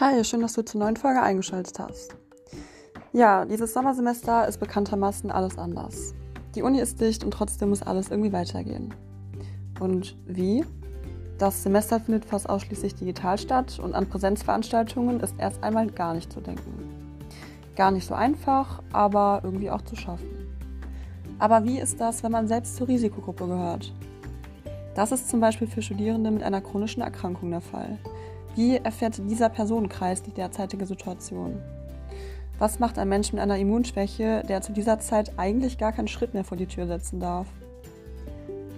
Hi, schön, dass du zur neuen Folge eingeschaltet hast. Ja, dieses Sommersemester ist bekanntermaßen alles anders. Die Uni ist dicht und trotzdem muss alles irgendwie weitergehen. Und wie? Das Semester findet fast ausschließlich digital statt und an Präsenzveranstaltungen ist erst einmal gar nicht zu denken. Gar nicht so einfach, aber irgendwie auch zu schaffen. Aber wie ist das, wenn man selbst zur Risikogruppe gehört? Das ist zum Beispiel für Studierende mit einer chronischen Erkrankung der Fall. Wie erfährt dieser Personenkreis die derzeitige Situation? Was macht ein Mensch mit einer Immunschwäche, der zu dieser Zeit eigentlich gar keinen Schritt mehr vor die Tür setzen darf?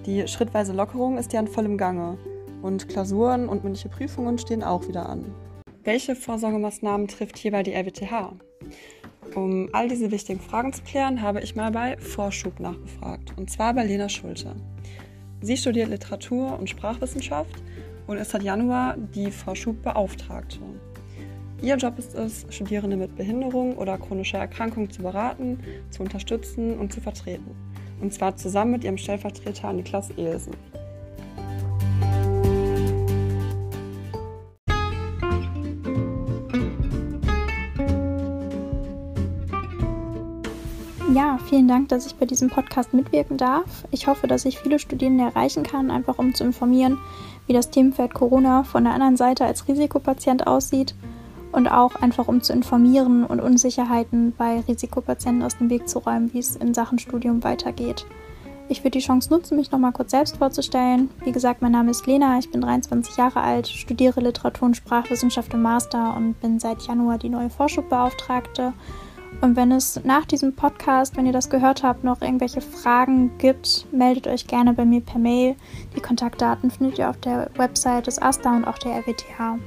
Die schrittweise Lockerung ist ja in vollem Gange und Klausuren und mündliche Prüfungen stehen auch wieder an. Welche Vorsorgemaßnahmen trifft hierbei die RWTH? Um all diese wichtigen Fragen zu klären, habe ich mal bei Vorschub nachgefragt, und zwar bei Lena Schulte. Sie studiert Literatur und Sprachwissenschaft und ist seit Januar die Vorschubbeauftragte. Ihr Job ist es, Studierende mit Behinderung oder chronischer Erkrankung zu beraten, zu unterstützen und zu vertreten. Und zwar zusammen mit ihrem Stellvertreter Niklas Ehlsen. Ja, vielen Dank, dass ich bei diesem Podcast mitwirken darf. Ich hoffe, dass ich viele Studierende erreichen kann, einfach um zu informieren, wie das Themenfeld Corona von der anderen Seite als Risikopatient aussieht und auch einfach um zu informieren und Unsicherheiten bei Risikopatienten aus dem Weg zu räumen, wie es in Sachen Studium weitergeht. Ich würde die Chance nutzen, mich nochmal kurz selbst vorzustellen. Wie gesagt, mein Name ist Lena, ich bin 23 Jahre alt, studiere Literatur und Sprachwissenschaft im Master und bin seit Januar die neue Vorschubbeauftragte und wenn es nach diesem Podcast, wenn ihr das gehört habt, noch irgendwelche Fragen gibt, meldet euch gerne bei mir per Mail. Die Kontaktdaten findet ihr auf der Website des AStA und auch der RWTH.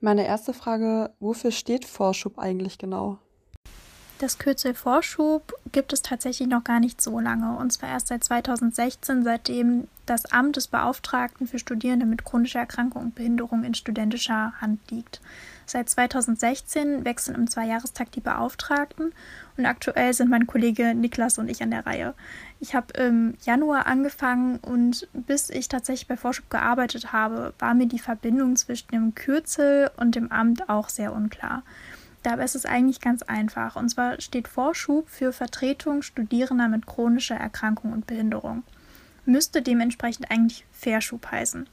Meine erste Frage, wofür steht Vorschub eigentlich genau? Das Kürzel Vorschub gibt es tatsächlich noch gar nicht so lange, und zwar erst seit 2016, seitdem das Amt des Beauftragten für Studierende mit chronischer Erkrankung und Behinderung in studentischer Hand liegt. Seit 2016 wechseln im Zweijahrestakt die Beauftragten und aktuell sind mein Kollege Niklas und ich an der Reihe. Ich habe im Januar angefangen und bis ich tatsächlich bei Vorschub gearbeitet habe, war mir die Verbindung zwischen dem Kürzel und dem Amt auch sehr unklar. Dabei ist es eigentlich ganz einfach. Und zwar steht Vorschub für Vertretung Studierender mit chronischer Erkrankung und Behinderung. Müsste dementsprechend eigentlich Verschub heißen.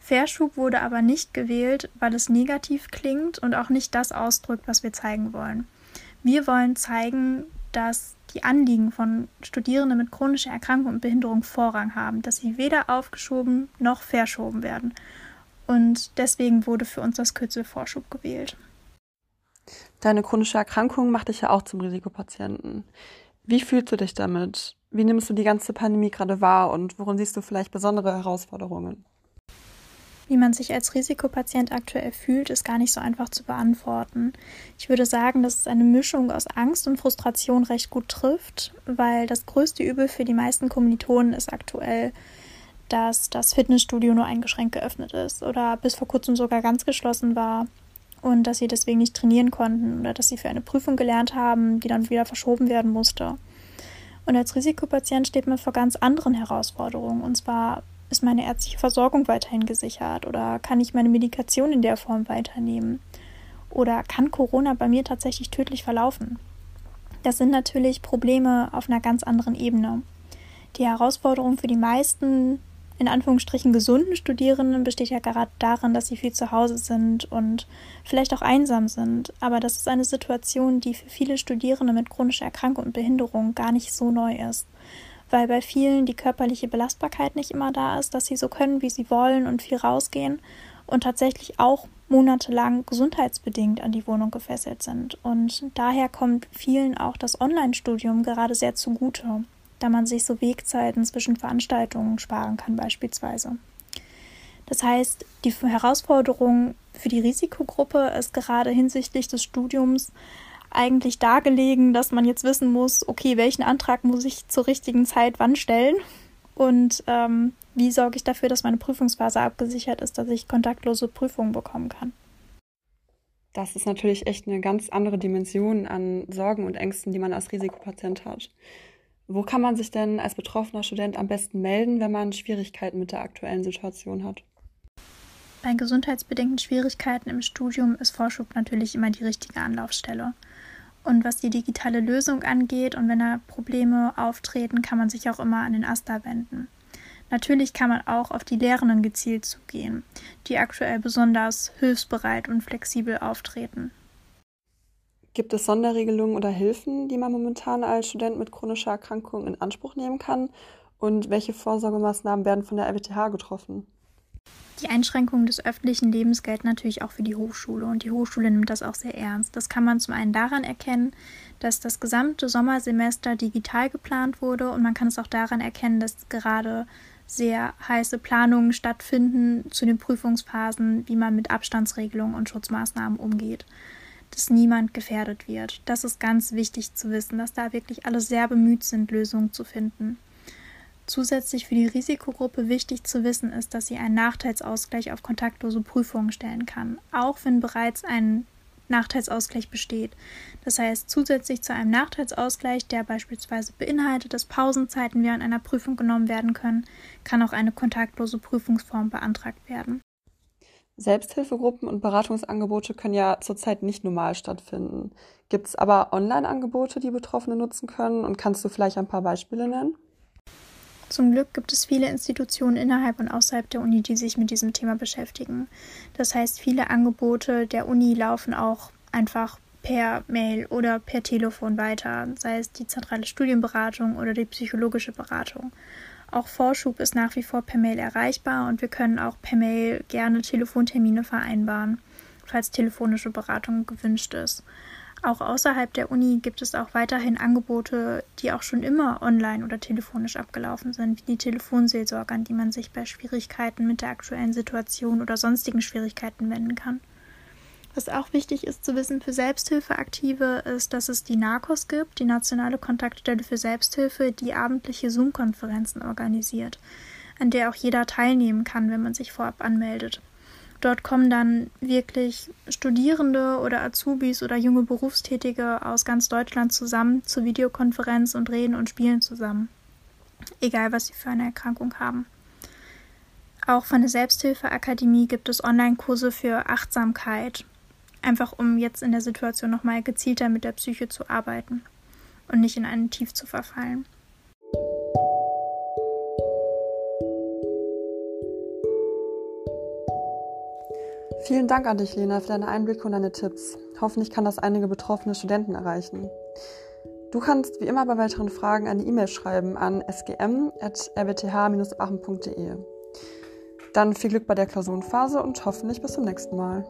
Verschub wurde aber nicht gewählt, weil es negativ klingt und auch nicht das ausdrückt, was wir zeigen wollen. Wir wollen zeigen, dass die Anliegen von Studierenden mit chronischer Erkrankung und Behinderung Vorrang haben, dass sie weder aufgeschoben noch verschoben werden. Und deswegen wurde für uns das Kürzel Vorschub gewählt. Deine chronische Erkrankung macht dich ja auch zum Risikopatienten. Wie fühlst du dich damit? Wie nimmst du die ganze Pandemie gerade wahr und worin siehst du vielleicht besondere Herausforderungen? Wie man sich als Risikopatient aktuell fühlt, ist gar nicht so einfach zu beantworten. Ich würde sagen, dass es eine Mischung aus Angst und Frustration recht gut trifft, weil das größte Übel für die meisten Kommilitonen ist aktuell, dass das Fitnessstudio nur eingeschränkt geöffnet ist oder bis vor kurzem sogar ganz geschlossen war und dass sie deswegen nicht trainieren konnten oder dass sie für eine Prüfung gelernt haben, die dann wieder verschoben werden musste. Und als Risikopatient steht man vor ganz anderen Herausforderungen. Und zwar ist meine ärztliche Versorgung weiterhin gesichert oder kann ich meine Medikation in der Form weiternehmen? Oder kann Corona bei mir tatsächlich tödlich verlaufen? Das sind natürlich Probleme auf einer ganz anderen Ebene. Die Herausforderung für die meisten in Anführungsstrichen gesunden Studierenden besteht ja gerade darin, dass sie viel zu Hause sind und vielleicht auch einsam sind. Aber das ist eine Situation, die für viele Studierende mit chronischer Erkrankung und Behinderung gar nicht so neu ist. Weil bei vielen die körperliche Belastbarkeit nicht immer da ist, dass sie so können, wie sie wollen und viel rausgehen und tatsächlich auch monatelang gesundheitsbedingt an die Wohnung gefesselt sind. Und daher kommt vielen auch das Online-Studium gerade sehr zugute da man sich so Wegzeiten zwischen Veranstaltungen sparen kann beispielsweise. Das heißt, die Herausforderung für die Risikogruppe ist gerade hinsichtlich des Studiums eigentlich dargelegen, dass man jetzt wissen muss, okay, welchen Antrag muss ich zur richtigen Zeit wann stellen und ähm, wie sorge ich dafür, dass meine Prüfungsphase abgesichert ist, dass ich kontaktlose Prüfungen bekommen kann. Das ist natürlich echt eine ganz andere Dimension an Sorgen und Ängsten, die man als Risikopatient hat. Wo kann man sich denn als betroffener Student am besten melden, wenn man Schwierigkeiten mit der aktuellen Situation hat? Bei gesundheitsbedingten Schwierigkeiten im Studium ist Vorschub natürlich immer die richtige Anlaufstelle. Und was die digitale Lösung angeht und wenn da Probleme auftreten, kann man sich auch immer an den AStA wenden. Natürlich kann man auch auf die Lehrenden gezielt zugehen, die aktuell besonders hilfsbereit und flexibel auftreten. Gibt es Sonderregelungen oder Hilfen, die man momentan als Student mit chronischer Erkrankung in Anspruch nehmen kann? Und welche Vorsorgemaßnahmen werden von der RWTH getroffen? Die Einschränkungen des öffentlichen Lebens gelten natürlich auch für die Hochschule und die Hochschule nimmt das auch sehr ernst. Das kann man zum einen daran erkennen, dass das gesamte Sommersemester digital geplant wurde und man kann es auch daran erkennen, dass gerade sehr heiße Planungen stattfinden zu den Prüfungsphasen, wie man mit Abstandsregelungen und Schutzmaßnahmen umgeht, dass niemand gefährdet wird. Das ist ganz wichtig zu wissen, dass da wirklich alle sehr bemüht sind, Lösungen zu finden. Zusätzlich für die Risikogruppe wichtig zu wissen ist, dass sie einen Nachteilsausgleich auf kontaktlose Prüfungen stellen kann, auch wenn bereits ein Nachteilsausgleich besteht. Das heißt, zusätzlich zu einem Nachteilsausgleich, der beispielsweise beinhaltet, dass Pausenzeiten während einer Prüfung genommen werden können, kann auch eine kontaktlose Prüfungsform beantragt werden. Selbsthilfegruppen und Beratungsangebote können ja zurzeit nicht normal stattfinden. Gibt es aber Online-Angebote, die Betroffene nutzen können? Und kannst du vielleicht ein paar Beispiele nennen? Zum Glück gibt es viele Institutionen innerhalb und außerhalb der Uni, die sich mit diesem Thema beschäftigen. Das heißt, viele Angebote der Uni laufen auch einfach per Mail oder per Telefon weiter, sei es die zentrale Studienberatung oder die psychologische Beratung. Auch Vorschub ist nach wie vor per Mail erreichbar und wir können auch per Mail gerne Telefontermine vereinbaren, falls telefonische Beratung gewünscht ist. Auch außerhalb der Uni gibt es auch weiterhin Angebote, die auch schon immer online oder telefonisch abgelaufen sind, wie die Telefonseelsorge, an die man sich bei Schwierigkeiten mit der aktuellen Situation oder sonstigen Schwierigkeiten wenden kann. Was auch wichtig ist zu wissen für Selbsthilfeaktive, ist, dass es die NARCOS gibt, die Nationale Kontaktstelle für Selbsthilfe, die abendliche Zoom-Konferenzen organisiert, an der auch jeder teilnehmen kann, wenn man sich vorab anmeldet. Dort kommen dann wirklich Studierende oder Azubis oder junge Berufstätige aus ganz Deutschland zusammen zur Videokonferenz und reden und spielen zusammen. Egal, was sie für eine Erkrankung haben. Auch von der Selbsthilfeakademie gibt es Online-Kurse für Achtsamkeit, einfach um jetzt in der Situation nochmal gezielter mit der Psyche zu arbeiten und nicht in einen Tief zu verfallen. Vielen Dank an dich, Lena, für deine Einblicke und deine Tipps. Hoffentlich kann das einige betroffene Studenten erreichen. Du kannst wie immer bei weiteren Fragen eine E-Mail schreiben an sgm.rwth-aachen.de. Dann viel Glück bei der Klausurenphase und hoffentlich bis zum nächsten Mal.